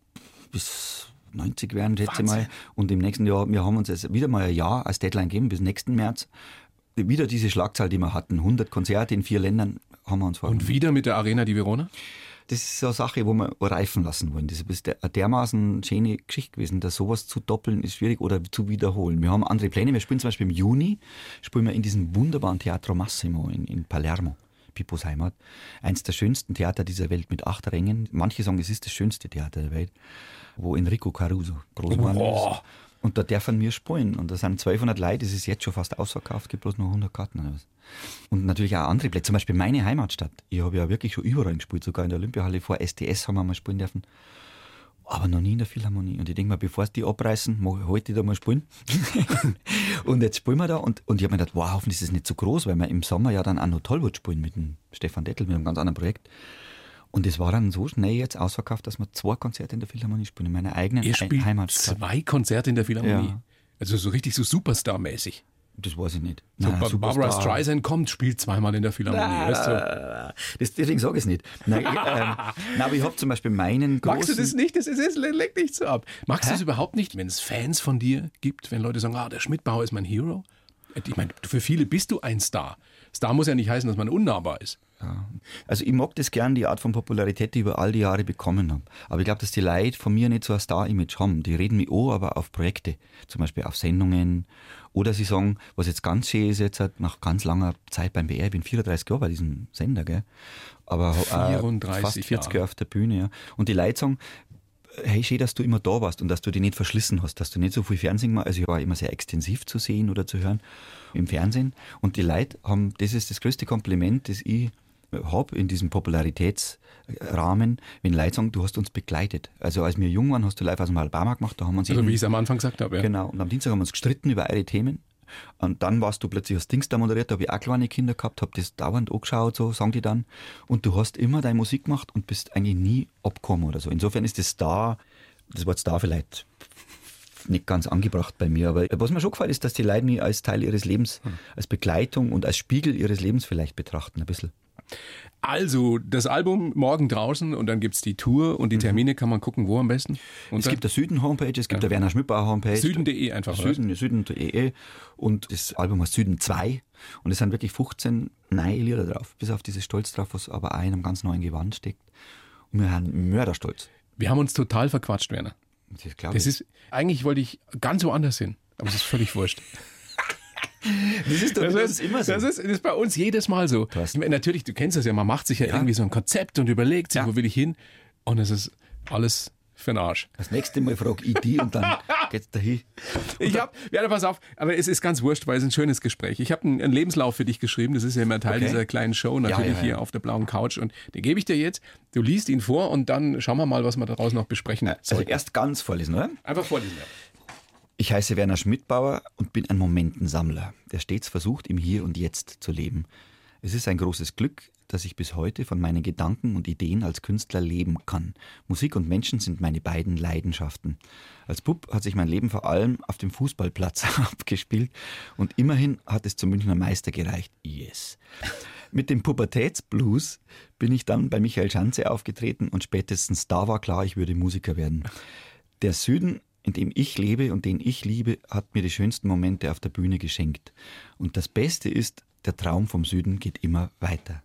bis 90 werden, schätze mal. Und im nächsten Jahr, wir haben uns jetzt wieder mal ein Jahr als Deadline gegeben, bis nächsten März. Wieder diese Schlagzahl, die wir hatten. 100 Konzerte in vier Ländern haben wir uns Und vorgenommen. wieder mit der Arena die Verona? Das ist so eine Sache, wo wir reifen lassen wollen. Das ist eine dermaßen schöne Geschichte gewesen, dass sowas zu doppeln ist schwierig oder zu wiederholen. Wir haben andere Pläne. Wir spielen zum Beispiel im Juni, spielen wir in diesem wunderbaren Teatro Massimo in, in Palermo, Pippos Heimat. Eins der schönsten Theater dieser Welt mit acht Rängen. Manche sagen, es ist das schönste Theater der Welt, wo Enrico Caruso groß geworden ist. Und da dürfen wir spielen. Und da sind 1200 Leute, das ist jetzt schon fast ausverkauft, gibt bloß noch 100 Karten oder was. Und natürlich auch andere Plätze, zum Beispiel meine Heimatstadt. Ich habe ja wirklich schon überall gespielt, sogar in der Olympiahalle vor SDS haben wir mal spielen dürfen. Aber noch nie in der Philharmonie. Und ich denke mir, bevor sie die abreißen, heute da mal spielen. [laughs] und jetzt spielen wir da. Und, und ich habe mir gedacht, wow, hoffentlich ist es nicht so groß, weil wir im Sommer ja dann auch noch Tollwood spielen mit dem Stefan Dettel, mit einem ganz anderen Projekt. Und es war dann so schnell jetzt ausverkauft, dass wir zwei Konzerte in der Philharmonie spielen, in meiner eigenen Ihr He- spielt Heimatstadt. zwei Konzerte in der Philharmonie. Ja. Also so richtig so Superstar-mäßig. Das weiß ich nicht. So, Nein, Ba- Barbara. Streisand kommt, spielt zweimal in der Philharmonie. Weißt du? Das, deswegen sage ich es nicht. Nein, ähm, [laughs] aber ich habe zum Beispiel meinen großen... Magst du das nicht? Das ist, es leckt nicht so ab. Magst du es überhaupt nicht, wenn es Fans von dir gibt, wenn Leute sagen, ah, der Schmidtbauer ist mein Hero? Ich meine, für viele bist du ein Star. Star muss ja nicht heißen, dass man unnahbar ist. Also ich mag das gern, die Art von Popularität, die ich über all die Jahre bekommen habe. Aber ich glaube, dass die Leute von mir nicht so ein Star-Image haben. Die reden mich an, aber auf Projekte, zum Beispiel auf Sendungen. Oder sie sagen, was jetzt ganz schön ist, jetzt nach ganz langer Zeit beim BR, ich bin 34 Jahre bei diesem Sender, gell? aber äh, 34 fast 40 Jahre. Jahre auf der Bühne. Ja. Und die Leute sagen, hey, schön, dass du immer da warst und dass du dich nicht verschlissen hast, dass du nicht so viel Fernsehen machst. Also ich war immer sehr extensiv zu sehen oder zu hören im Fernsehen. Und die Leute haben, das ist das größte Kompliment, das ich habe in diesem Popularitätsrahmen, wenn Leute sagen, du hast uns begleitet. Also als wir jung waren, hast du live aus dem Alabama gemacht, da haben wir uns Also wie ich es am Anfang gesagt habe. Ja. Genau. Und am Dienstag haben wir uns gestritten über eure Themen. Und dann warst du plötzlich als Dings da moderiert, da habe ich auch kleine Kinder gehabt, habe das dauernd angeschaut, so sagen die dann. Und du hast immer deine Musik gemacht und bist eigentlich nie abgekommen oder so. Insofern ist das Star, das Wort Star vielleicht nicht ganz angebracht bei mir. Aber was mir schon gefällt, ist, dass die Leute mich als Teil ihres Lebens, als Begleitung und als Spiegel ihres Lebens vielleicht betrachten, ein bisschen. Also, das Album morgen draußen und dann gibt es die Tour und die Termine kann man gucken, wo am besten. Und Es gibt der Süden-Homepage, es gibt der Werner Schmidbauer-Homepage. Süden.de einfach? Süden, Süden.de und das Album heißt Süden 2 und es sind wirklich 15 neue Lieder drauf, bis auf dieses Stolz drauf, was aber auch in einem ganz neuen Gewand steckt. Und wir haben Mörderstolz. wir haben uns total verquatscht, Werner. Das Das ist, eigentlich wollte ich ganz woanders hin, aber es ist völlig wurscht. Das ist doch Das das ist, immer so. das, ist, das ist bei uns jedes Mal so. meine, Natürlich, du kennst das ja, man macht sich ja, Ja. irgendwie so ein Konzept und überlegt sich, Ja. wo will ich hin. Und es ist alles für den Arsch. Das nächste Mal frage ich die und dann [laughs] geht's dahin. Ich hab, ja, pass auf, aber es ist ganz wurscht, weil es ein schönes Gespräch. Ich habe einen, einen Lebenslauf für dich geschrieben, das ist ja immer Teil Okay. dieser kleinen Show, natürlich Ja, ja, ja. hier auf der blauen Couch und den gebe ich dir jetzt. Du liest ihn vor und dann schauen wir mal, was wir daraus noch besprechen. Also sollten. erst ganz vorlesen, oder? Einfach vorlesen. ja. Ich heiße Werner Schmidbauer und bin ein Momentensammler, der stets versucht, im Hier und Jetzt zu leben. Es ist ein großes Glück, dass ich bis heute von meinen Gedanken und Ideen als Künstler leben kann. Musik und Menschen sind meine beiden Leidenschaften. Als Bub hat sich mein Leben vor allem auf dem Fußballplatz [laughs] abgespielt und immerhin hat es zum Münchner Meister gereicht. Yes. Mit dem Pubertätsblues bin ich dann bei Michael Schanze aufgetreten und spätestens da war klar, ich würde Musiker werden. Der Süden, in dem ich lebe und den ich liebe, hat mir die schönsten Momente auf der Bühne geschenkt. Und das Beste ist, der Traum vom Süden geht immer weiter.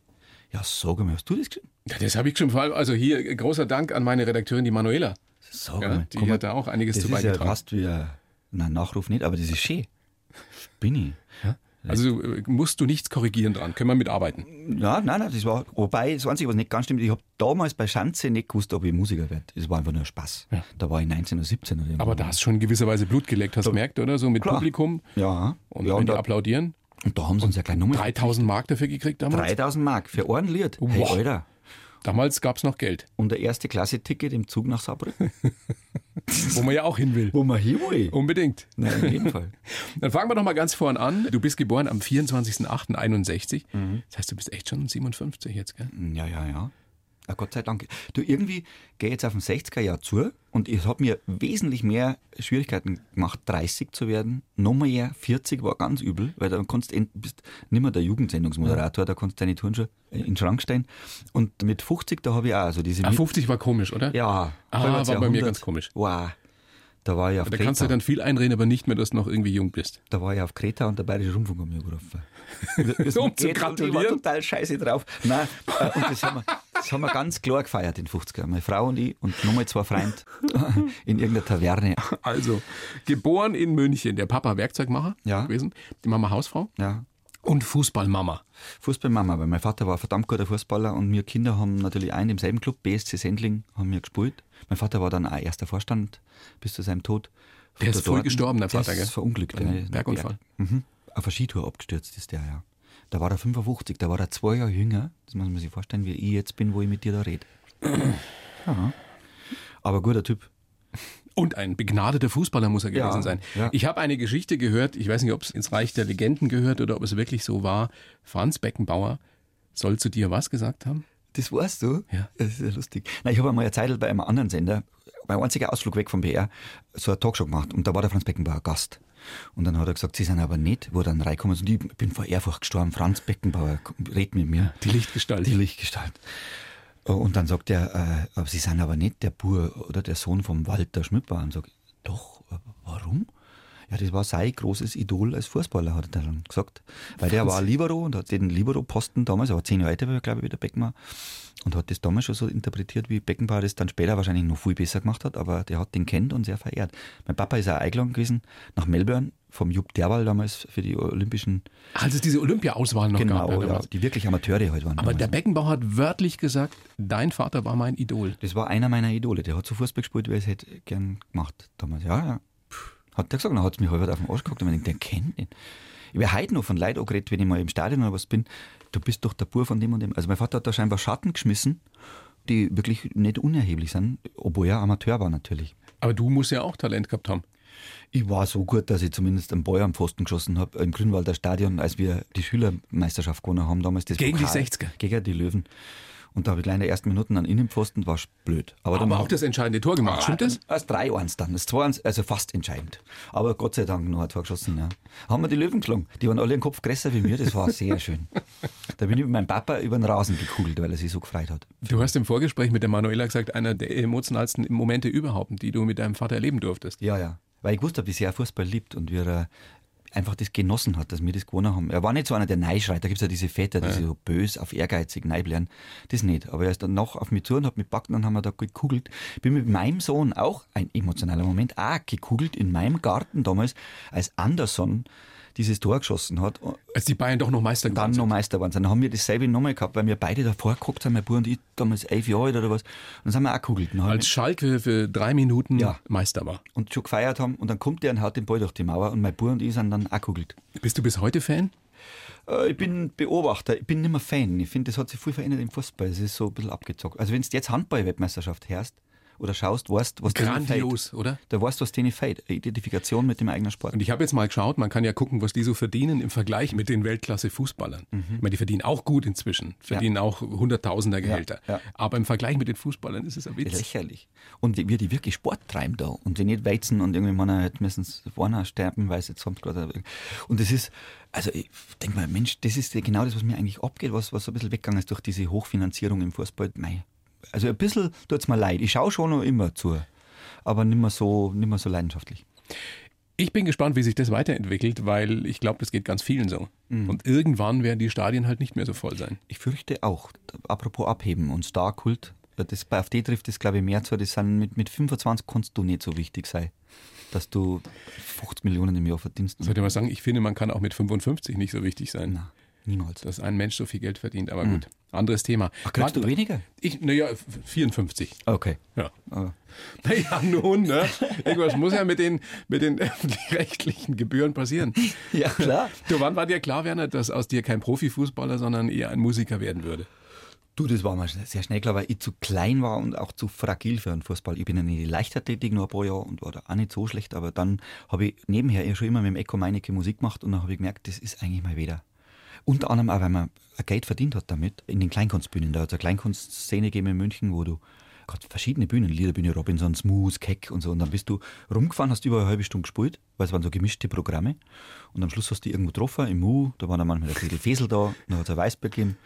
Ja, sag mal, hast du das geschrieben? Ja, das habe ich schon vor allem, also hier äh, großer Dank an meine Redakteurin, die Manuela. Sag Ja, mal, die komm, hat da auch einiges das zu ist ja beigetragen. fast wie ein nein, Nachruf nicht, aber das ist schön. Bin ich. Also äh, musst du nichts korrigieren dran, können wir mitarbeiten. Ja, nein, nein, das war, wobei, das Einzige, was nicht ganz stimmt, ich habe damals bei Schanze nicht gewusst, ob ich Musiker werde. Das war einfach nur Spaß. Da war ich 19 oder 17 oder Aber da hast du schon in gewisser Weise Blut geleckt, hast du gemerkt, oder? So mit Klar. Publikum. Ja, Und ja, wenn und die da, applaudieren. und da haben sie uns ja gleich nochmal 3000 Mark dafür gekriegt damals. 3000 Mark für ein Lied. Hey, Wow. Alter. Damals gab es noch Geld, Und der erste Klasse-Ticket im Zug nach Saarbrücken. [laughs] wo man ja auch hin will. Wo man hier will. Unbedingt. Nein, auf jeden Fall. [laughs] Dann fangen wir doch mal ganz vorn an. Du bist geboren am 24.08.61. Mhm. Das heißt, du bist echt schon 57 jetzt, gell? Ja, ja, ja. Ja, Gott sei Dank. Du, irgendwie gehe jetzt auf ein 60er-Jahr zu und ich habe mir wesentlich mehr Schwierigkeiten gemacht, 30 zu werden. Noch mehr, 40 war ganz übel, weil da kannst du bist nicht mehr der Jugendsendungsmoderator, da kannst du deine Turnschuhe in den Schrank stellen. Und mit 50, da habe ich auch so diese... Ah, Mit- 50 war komisch, oder? ja, Ah, war bei mir ganz komisch. Wow. Da war ich auf Da kannst du Kreta. dann viel einreden, aber nicht mehr, dass du noch irgendwie jung bist. Da war ich auf Kreta und der Bayerische Rundfunk hat mich angerufen. [laughs] Das Um zu und Ich war gratulieren? total scheiße drauf. Nein, äh, und das haben, wir, [laughs] das haben wir ganz klar gefeiert in 50er. Meine Frau und ich und nochmal zwei Freunde [laughs] in irgendeiner Taverne. Also, geboren in München. Der Papa Werkzeugmacher Ja. gewesen, die Mama Hausfrau Ja. und Fußballmama. Fußballmama, weil mein Vater war ein verdammt guter Fußballer und wir Kinder haben natürlich einen im selben Club, BSC Sendling, haben wir gespielt. Mein Vater war dann auch erster Vorstand bis zu seinem Tod. Der ist früh gestorben, der Vater, Der gell? ist verunglückt. Ein. Bergunfall. Mhm. Auf eine Skitour abgestürzt ist der, ja. Da war er 55, da war er zwei Jahre jünger. Das muss man sich vorstellen, wie ich jetzt bin, wo ich mit dir da rede. ja. Aber guter Typ. Und ein begnadeter Fußballer muss er gewesen Ja, sein. ja. Ich habe eine Geschichte gehört, ich weiß nicht, ob es ins Reich der Legenden gehört oder ob es wirklich so war. Franz Beckenbauer soll zu dir was gesagt haben? Das weißt du? Ja. Das ist ja lustig. Na, ich habe einmal eine Zeit bei einem anderen Sender, mein einziger Ausflug weg vom BR, so eine Talkshow gemacht. Und da war der Franz Beckenbauer Gast. Und dann hat er gesagt, Sie sind aber nicht, wo dann reinkommen. Und ich bin vor Ehrfurcht gestorben. Franz Beckenbauer, red mit mir. Die Lichtgestalt. Die Lichtgestalt. Und dann sagt er, äh, aber Sie sind aber nicht der Bur oder der Sohn vom Walter Schmidbauer. Und sag, doch, warum? Ja, das war sein großes Idol als Fußballer, hat er dann gesagt. Weil der war Libero und hat den Libero-Posten damals, er war zehn Jahre älter, glaube ich, wie der Beckenbauer, und hat das damals schon so interpretiert, wie Beckenbauer das dann später wahrscheinlich noch viel besser gemacht hat, aber der hat den kennt und sehr verehrt. Mein Papa ist auch eingeladen gewesen nach Melbourne vom Jupp Derwal damals für die Olympischen, Als es diese Olympia-Auswahl noch genau, gab. ja, die wirklich Amateure halt waren. Aber damals. der Beckenbauer hat wörtlich gesagt, dein Vater war mein Idol. Das war einer meiner Idole. Der hat so Fußball gespielt, wie er es hätte gern gemacht damals. Ja, ja. Hat der gesagt, dann hat es mich halb auf den Arsch geguckt und ich denke, der kennt ihn. Ich werde heute noch von Leuten angeredet, wenn ich mal im Stadion oder was bin. Du bist doch der Bur von dem und dem. Also mein Vater hat da scheinbar Schatten geschmissen, die wirklich nicht unerheblich sind, obwohl er Amateur war natürlich. Aber du musst ja auch Talent gehabt haben. Ich war so gut, dass ich zumindest einen Ball am Pfosten geschossen habe im Grünwalder Stadion, als wir die Schülermeisterschaft gewonnen haben damals. Gegen die Pokal. 60er? Gegen die Löwen. Und da habe ich gleich in den ersten Minuten an Innenpfosten, war blöd. Aber, dann Aber auch das entscheidende Tor gemacht, stimmt das? Als 3-1 dann. Das 2-1, also fast entscheidend. Aber Gott sei Dank noch ein Tor geschossen. Ja. Haben wir die Löwen geschlagen. Die waren alle einen Kopf größer wie mir. Das war sehr schön. Da bin ich mit meinem Papa über den Rasen gekugelt, weil er sich so gefreut hat. Du hast im Vorgespräch mit der Manuela gesagt, einer der emotionalsten Momente überhaupt, die du mit deinem Vater erleben durftest. Ja, ja. Weil ich gewusst habe, wie sehr er Fußball liebt und wie er einfach das genossen hat, dass wir das gewonnen haben. Er war nicht so einer, der neischreit. Da gibt es ja diese Väter, die so bös, auf ehrgeizig neiblernen. Das nicht. Aber er ist dann noch auf mich zu und hat mich gepackt und dann haben wir da gekugelt. Bin mit meinem Sohn auch ein emotionaler Moment, auch gekugelt in meinem Garten damals, als Anderson dieses Tor geschossen hat, Als die Bayern doch noch Meister dann geworden noch sind. Meister waren. Dann haben wir dasselbe nochmal gehabt, weil wir beide davor geguckt haben, mein Bruder und ich, damals elf Jahre alt oder was. Und dann sind wir auch gekugelt. Dann Als Schalke für drei Minuten Ja. Meister war. und schon gefeiert haben und dann kommt der und haut den Ball durch die Mauer und mein Bruder und ich sind dann auch gekugelt. Bist du bis heute Fan? Äh, ich bin Beobachter, ich bin nicht mehr Fan. Ich finde, das hat sich viel verändert im Fußball. Es ist so ein bisschen abgezockt. Also wenn du jetzt Handball-Weltmeisterschaft hörst oder schaust, weißt, was Grandios, oder? Da weißt du, was denen fehlt. Identifikation mit dem eigenen Sport. Und ich habe jetzt mal geschaut, man kann ja gucken, was die so verdienen im Vergleich mit den Weltklasse-Fußballern. Mhm. Ich meine, die verdienen auch gut inzwischen, verdienen auch Hunderttausender Gehälter. ja. Aber im Vergleich mit den Fußballern ist es ein Witz. Lächerlich. Und wie die wirklich Sport treiben da. Und die nicht Weizen und irgendwie Männer halt müssen vorne sterben, weil sie jetzt haben gerade. Und das ist, also ich denke mal, Mensch, das ist genau das, was mir eigentlich abgeht, was, was so ein bisschen weggegangen ist durch diese Hochfinanzierung im Fußball. Mei. Also ein bisschen tut's mir leid. Ich schaue schon noch immer zu. Aber nicht mehr so, nicht mehr so leidenschaftlich. Ich bin gespannt, wie sich das weiterentwickelt, weil ich glaube, das geht ganz vielen so. Mhm. Und irgendwann werden die Stadien halt nicht mehr so voll sein. Ich fürchte auch, apropos Abheben und Star-Kult, das, bei AfD trifft das, glaube ich, mehr zu. Das sind mit, mit 25 kannst du nicht so wichtig sein, dass du 50 Millionen im Jahr verdienst. Soll ich mal sagen, ich finde, man kann auch mit 55 nicht so wichtig sein, Na, niemals. dass ein Mensch so viel Geld verdient. Aber gut, anderes Thema. Ach, kriegst du weniger? Ich, naja, 54. Okay. Ja. Ah. Naja, nun, ne? Irgendwas muss ja mit den, mit den [laughs] öffentlich-rechtlichen Gebühren passieren. [laughs] Ja, klar. Du, wann war dir klar, Werner, dass aus dir kein Profifußballer, sondern eher ein Musiker werden würde? Du, das war mir sehr schnell klar, weil ich zu klein war und auch zu fragil für einen Fußball. Ich bin dann in die Leichtathletik nur ein paar Jahre und war da auch nicht so schlecht, aber dann habe ich nebenher eher schon immer mit dem Echo Meinecke Musik gemacht und dann habe ich gemerkt, das ist eigentlich mal wieder. Unter anderem auch, weil man Geld verdient hat damit, in den Kleinkunstbühnen. Da hat es eine Kleinkunstszene gegeben in München, wo du gerade verschiedene Bühnen, Liederbühne Robinson, Smooth, Keck und so. Und dann bist du rumgefahren, hast über eine halbe Stunde gespielt, weil es waren so gemischte Programme. Und am Schluss hast du irgendwo getroffen, im Mu, da war dann manchmal ein bisschen Fesel da, dann hat es ein Weißbier gegeben.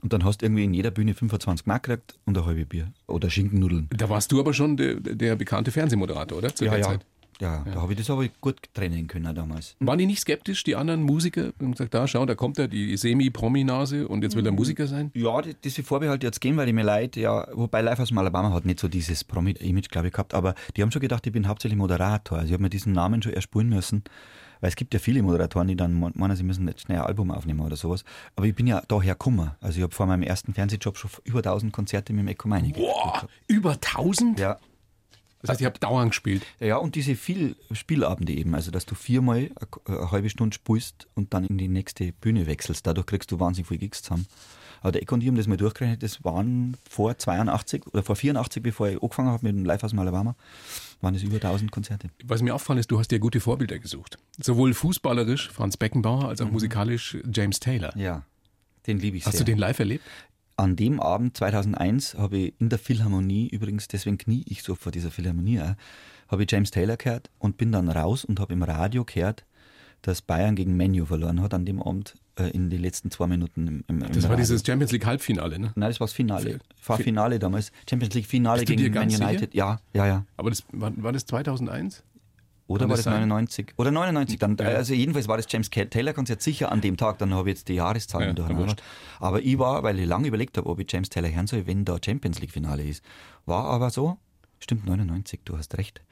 Und dann hast du irgendwie in jeder Bühne 25 Mark gekriegt und ein halbe Bier. Oder Schinkennudeln. Da warst du aber schon der, der bekannte Fernsehmoderator, oder? Zu der Zeit. Ja, da habe ich das aber gut trennen können damals. Waren die nicht skeptisch, die anderen Musiker? Und gesagt, da schau, da kommt er, die Semi-Promi-Nase und jetzt will er Musiker sein? Ja, die- diese Vorbehalte jetzt gehen, weil die mir leid, ja, wobei Live aus Alabama hat nicht so dieses Promi-Image, glaube ich, gehabt, aber die haben schon gedacht, ich bin hauptsächlich Moderator. Also ich habe mir diesen Namen schon erspüren müssen, weil es gibt ja viele Moderatoren, die dann meinen, sie müssen jetzt schnell ein Album aufnehmen oder sowas. Aber ich bin ja daher gekommen. Also ich habe vor meinem ersten Fernsehjob schon über 1000 Konzerte mit dem Echo Meinecke Boah, über 1000? Ja, Das heißt, ich habe dauernd gespielt. Ja, und diese viel Spielabende eben, also dass du viermal eine, eine halbe Stunde spielst und dann in die nächste Bühne wechselst. Dadurch kriegst du wahnsinnig viel Gigs zusammen. Aber der Eck und ich haben das mal durchgerechnet, das waren vor 82 oder vor 84, bevor ich angefangen habe mit dem Live aus dem Alabama, waren das über 1000 Konzerte. Was mir auffallen ist, du hast dir gute Vorbilder gesucht. Sowohl fußballerisch Franz Beckenbauer als auch musikalisch James Taylor. Ja, den liebe ich Hast sehr. du den live erlebt? An dem Abend 2001 habe ich in der Philharmonie, übrigens deswegen knie ich so vor dieser Philharmonie, habe ich James Taylor gehört und bin dann raus und habe im Radio gehört, dass Bayern gegen Menu verloren hat an dem Abend äh, in den letzten zwei Minuten im, im, im Das war Radio. dieses Champions League Halbfinale, ne? Nein, das war das Finale. Fi- War Fi- Finale damals. Champions League Finale gegen Man United. Ja, ja, ja. Aber das war, war das 2001? Oder Kann war das das sein? 99? Oder 99. Dann, Ja. Also jedenfalls war das James Taylor Konzert sicher an dem Tag. Dann habe ich jetzt die Jahreszahlen Ja, durcheinander. Aber ich war, weil ich lange überlegt habe, ob ich James Taylor hören soll, wenn da Champions League Finale ist. War aber so. Stimmt, 99, du hast recht.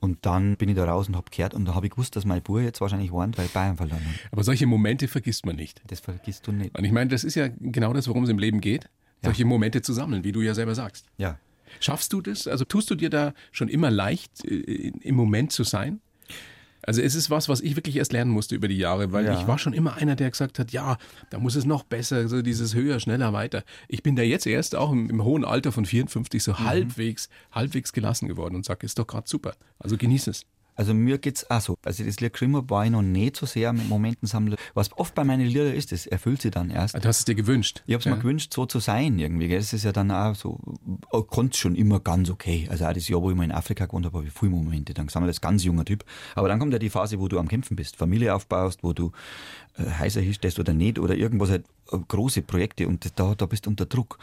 Und dann bin ich da raus und habe gehört und da habe ich gewusst, dass mein Bruder jetzt wahrscheinlich warnt, weil Bayern verloren hat. Aber solche Momente vergisst man nicht. Das vergisst du nicht. Und ich meine, das ist ja genau das, worum es im Leben geht, solche Momente zu sammeln, wie du ja selber sagst. Ja. Schaffst du das? Also tust du dir da schon immer leicht, äh, im Moment zu sein? Also es ist was, was ich wirklich erst lernen musste über die Jahre, weil Ja. ich war schon immer einer, der gesagt hat, ja, da muss es noch besser, so dieses höher, schneller, weiter. Ich bin da jetzt erst auch im, im hohen Alter von 54 Mhm. so halbwegs, halbwegs gelassen geworden und sage, ist doch gerade super. Also genieß es. Also mir geht's auch so. Als ich das Lied geschrieben habe, war ich noch nicht so sehr mit Momenten sammeln. Was oft bei meinen Liedern ist, das erfüllt sie dann erst. Du hast es dir gewünscht. Ich habe es ja. mir gewünscht, so zu sein irgendwie. Gell? Das ist ja dann auch so, ich konnte schon immer ganz okay. Also auch das Jahr, wo ich mal in Afrika gewohnt habe, habe ich viele Momente dann gesammelt, als ganz junger Typ. Aber dann kommt ja die Phase, wo du am Kämpfen bist, Familie aufbaust, wo du äh, heißer hinstellst oder nicht oder irgendwas halt äh, große Projekte und da, da bist du unter Druck.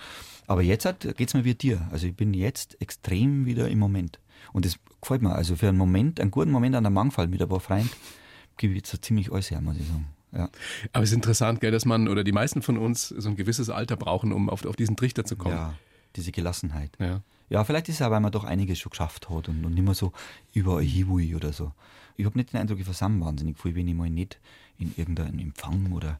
Aber jetzt halt, geht's mir wie dir. Also ich bin jetzt extrem wieder im Moment. Und das gefällt mir. Also für einen Moment, einen guten Moment an der Mangfall mit ein paar Freunden, gebe ich jetzt so ziemlich alles her, muss ich sagen. Ja. Aber es ist interessant, gell, dass man oder die meisten von uns so ein gewisses Alter brauchen, um auf, auf diesen Trichter zu kommen. ja, diese Gelassenheit. Ja. Ja, vielleicht ist es auch, weil man doch einiges schon geschafft hat und, und nicht mehr so überall hin will oder so. Ich habe nicht den Eindruck, ich versammle wahnsinnig viel, wenn ich mal nicht in irgendeinem Empfang oder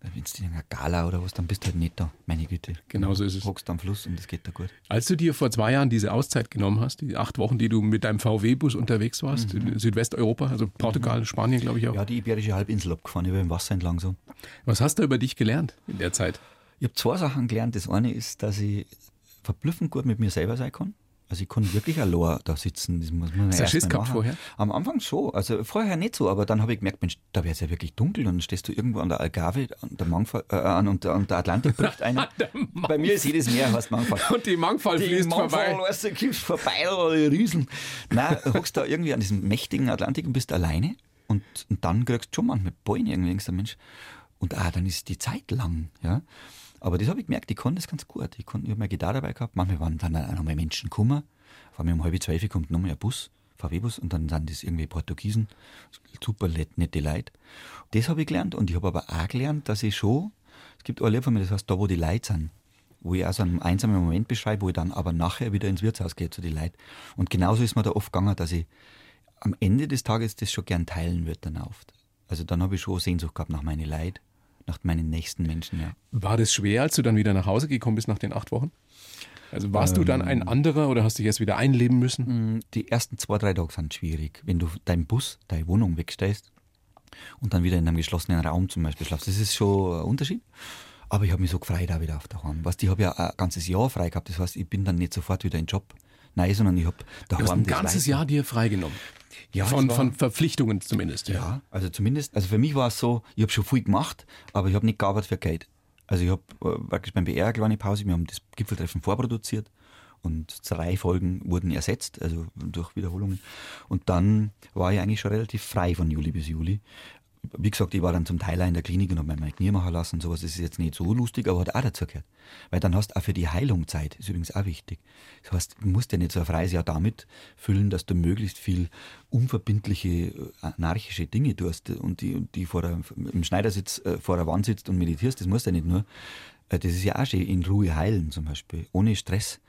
wenn du in einer Gala oder was, dann bist du halt nicht da. Meine Güte. Genau so ist es. Hockst am Fluss und es geht da gut. Als du dir vor zwei Jahren diese Auszeit genommen hast, die acht Wochen, die du mit deinem VW-Bus unterwegs warst, in Südwesteuropa, also Portugal, Spanien, glaube ich auch. Ja, die Iberische Halbinsel abgefahren, über dem Wasser entlang so. Was hast du über dich gelernt in der Zeit? Ich habe zwei Sachen gelernt. Das eine ist, dass ich verblüffend gut mit mir selber sein kann. Also ich kann wirklich allein da sitzen. Das muss man Hast du erst Schiss mal gehabt machen. vorher? Am Anfang schon. Also vorher nicht so, aber dann habe ich gemerkt, Mensch, da wird es ja wirklich dunkel und dann stehst du irgendwo an der Algarve an der Mangfall, äh, an und, und der Atlantik bricht einer. [laughs] Bei mir ist jedes Meer heißt Mangfall. Und die Mangfall fließt vorbei. Weißt du, kommst vorbei, die Riesen. Nein, du hockst da irgendwie an diesem mächtigen Atlantik und bist alleine und, und dann kriegst du schon manchmal Ballen irgendwie, denkst du, Mensch. Und ah, dann ist die Zeit lang, ja. Aber das habe ich gemerkt, ich kann das ganz gut. Ich, ich habe meine Gitarre dabei gehabt, manchmal waren dann auch nochmal Menschen gekommen. Vor allem um halb zwölf kommt nochmal ein Bus, VW-Bus, und dann sind das irgendwie Portugiesen, super nette Leute. Das habe ich gelernt und ich habe aber auch gelernt, dass ich schon, es gibt ein Lied von mir, das heißt, da wo die Leute sind wo ich auch so einen einsamen Moment beschreibe, wo ich dann aber nachher wieder ins Wirtshaus gehe zu den Leuten. Und genauso ist mir da oft gegangen, dass ich am Ende des Tages das schon gern teilen würde dann oft. Also dann habe ich schon Sehnsucht gehabt nach meinen Leid, nach meinen nächsten Menschen, ja. War das schwer, als du dann wieder nach Hause gekommen bist nach den acht Wochen? Also warst du dann ein anderer oder hast dich erst wieder einleben müssen? Mm, Die ersten zwei, drei Tage sind schwierig. Wenn du deinen Bus, deine Wohnung wegstellst und dann wieder in einem geschlossenen Raum zum Beispiel schlafst, das ist schon ein Unterschied. Aber ich habe mich so gefreut auch wieder auf der Heim. Weißt, ich habe ja ein ganzes Jahr frei gehabt. Das heißt, ich bin dann nicht sofort wieder in den Job. Nein, sondern ich habe Du hast daheim ein das ganzes weiter- Jahr dir freigenommen. Ja, von, war- von Verpflichtungen zumindest. Ja, also zumindest, also für mich war es so, ich habe schon viel gemacht, aber ich habe nicht gearbeitet für Geld. Also ich habe äh, wirklich beim BR eine Pause, wir haben das Gipfeltreffen vorproduziert und drei Folgen wurden ersetzt, also durch Wiederholungen. Und dann war ich eigentlich schon relativ frei von Juli bis Juli. Wie gesagt, ich war dann zum Teil auch in der Klinik und habe mir mein Knie machen lassen und sowas. Das ist jetzt nicht so lustig, aber hat auch dazu gehört. Weil dann hast du auch für die Heilung Zeit, ist übrigens auch wichtig. Das heißt, du musst ja nicht so ein freies Jahr damit füllen, dass du möglichst viel unverbindliche, äh, anarchische Dinge tust und die, und die vor der, im Schneidersitz äh, vor der Wand sitzt und meditierst. Das musst du ja nicht nur. Äh, Das ist ja auch schön, in Ruhe heilen zum Beispiel, ohne Stress,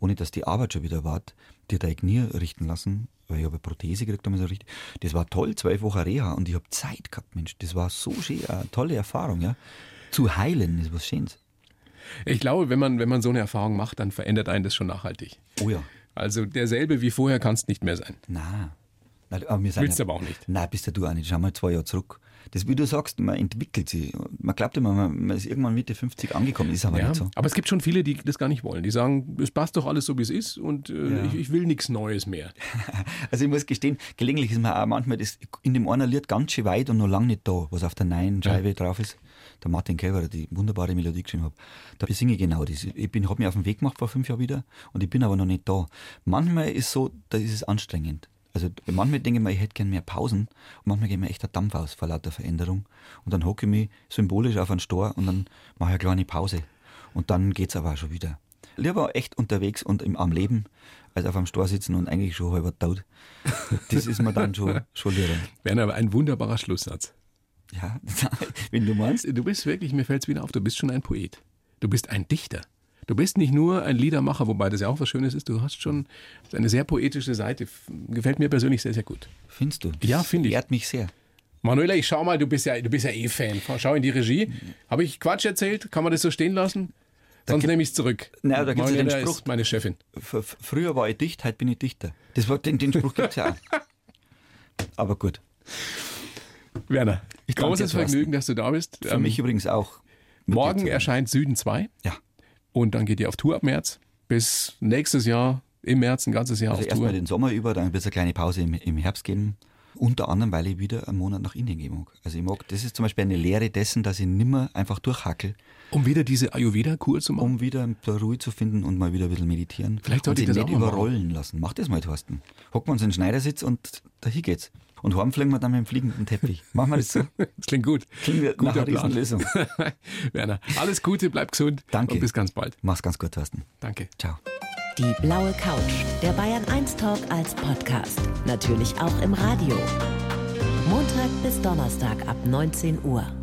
ohne dass die Arbeit schon wieder wart, dir dein Knie richten lassen, weil ich habe eine Prothese gekriegt damals so richtig. Das war toll, zwölf Wochen Reha und ich habe Zeit gehabt, Mensch. Das war so schön, eine tolle Erfahrung, ja. Zu heilen ist was Schönes. Ich glaube, wenn man, wenn man so eine Erfahrung macht, dann verändert einen das schon nachhaltig. Oh ja. Also derselbe wie vorher kannst nicht mehr sein. Nein. Nein, aber wir Willst ja, aber auch nicht. Nein, bist ja du auch nicht. Schau mal zwei Jahre zurück. Das, wie du sagst, man entwickelt sich. Man glaubt immer, man, man ist irgendwann Mitte 50 angekommen, ist aber Ja, nicht so. aber es gibt schon viele, die das gar nicht wollen. Die sagen, es passt doch alles so, wie es ist und äh, Ja. ich, ich will nichts Neues mehr. [laughs] Also ich muss gestehen, gelegentlich ist mir auch manchmal das in dem einen Lied ganz schön weit und noch lange nicht da, was auf der neuen Scheibe drauf ist. Der Martin Kelber, der die wunderbare Melodie geschrieben hat. Da singe ich genau das. Ich bin, habe mich auf den Weg gemacht vor fünf Jahren wieder und ich bin aber noch nicht da. Manchmal ist so, da ist es anstrengend. Also manchmal denke ich mir, ich hätte gern mehr Pausen und manchmal geht mir echt der Dampf aus vor lauter Veränderung. Und dann hocke ich mich symbolisch auf einen Stor und dann mache ich eine kleine Pause. Und dann geht's aber auch schon wieder. Lieber echt unterwegs und im, am Leben, als auf einem Stor sitzen und eigentlich schon halber tot. Das ist mir dann schon, schon lieber. Werner, ein wunderbarer Schlusssatz. Ja, [laughs] wenn du meinst. Du bist wirklich, mir fällt es wieder auf, du bist schon ein Poet. Du bist ein Dichter. Du bist nicht nur ein Liedermacher, wobei das ja auch was Schönes ist. Du hast schon eine sehr poetische Seite. Gefällt mir persönlich sehr, sehr gut. Findest du? Ja, finde ich. Ehrt mich sehr. Manuela, ich schau mal, du bist ja, du bist ja eh Fan. Schau in die Regie. Habe ich Quatsch erzählt? Kann man das so stehen lassen? Sonst nehme ich es zurück. Nein, da gibt's ja den Spruch. meine Chefin. Früher war ich dicht, heute bin ich Dichter. Das war, den, den Spruch gibt's ja auch. [laughs] Aber gut. Werner, Ich großes. Vergnügen, dass du da bist. Für Ähm, mich übrigens auch. Morgen erscheint Süden 2 Ja. Und dann geht ihr auf Tour ab März. Bis nächstes Jahr, im März, ein ganzes Jahr Also auf Tour. erstmal den Sommer über, dann wird es eine kleine Pause im, im Herbst geben. Unter anderem, weil ich wieder einen Monat nach Indien gehen mag. Also ich mag, das ist zum Beispiel eine Lehre dessen, dass ich nimmer einfach durchhackel, Um wieder diese Ayurveda-Kur zu machen. um wieder ein bisschen Ruhe zu finden und mal wieder ein bisschen meditieren. Vielleicht sollte und ich das nicht auch mal machen. überrollen lassen. Mach das mal, Thorsten. Hocken wir uns in den Schneidersitz und dahin geht's. Und heim fliegen wir dann mit dem fliegenden Teppich. Machen wir das so? [laughs] Das klingt gut. Klingt nach Guter einer Plan. Riesenlösung. [laughs] Werner, alles Gute, bleib gesund. Danke. Und bis ganz bald. Mach's ganz gut, Thorsten. Danke. Ciao. Die blaue Couch, der Bayern 1 Talk als Podcast. Natürlich auch im Radio. Montag bis Donnerstag ab 19 Uhr.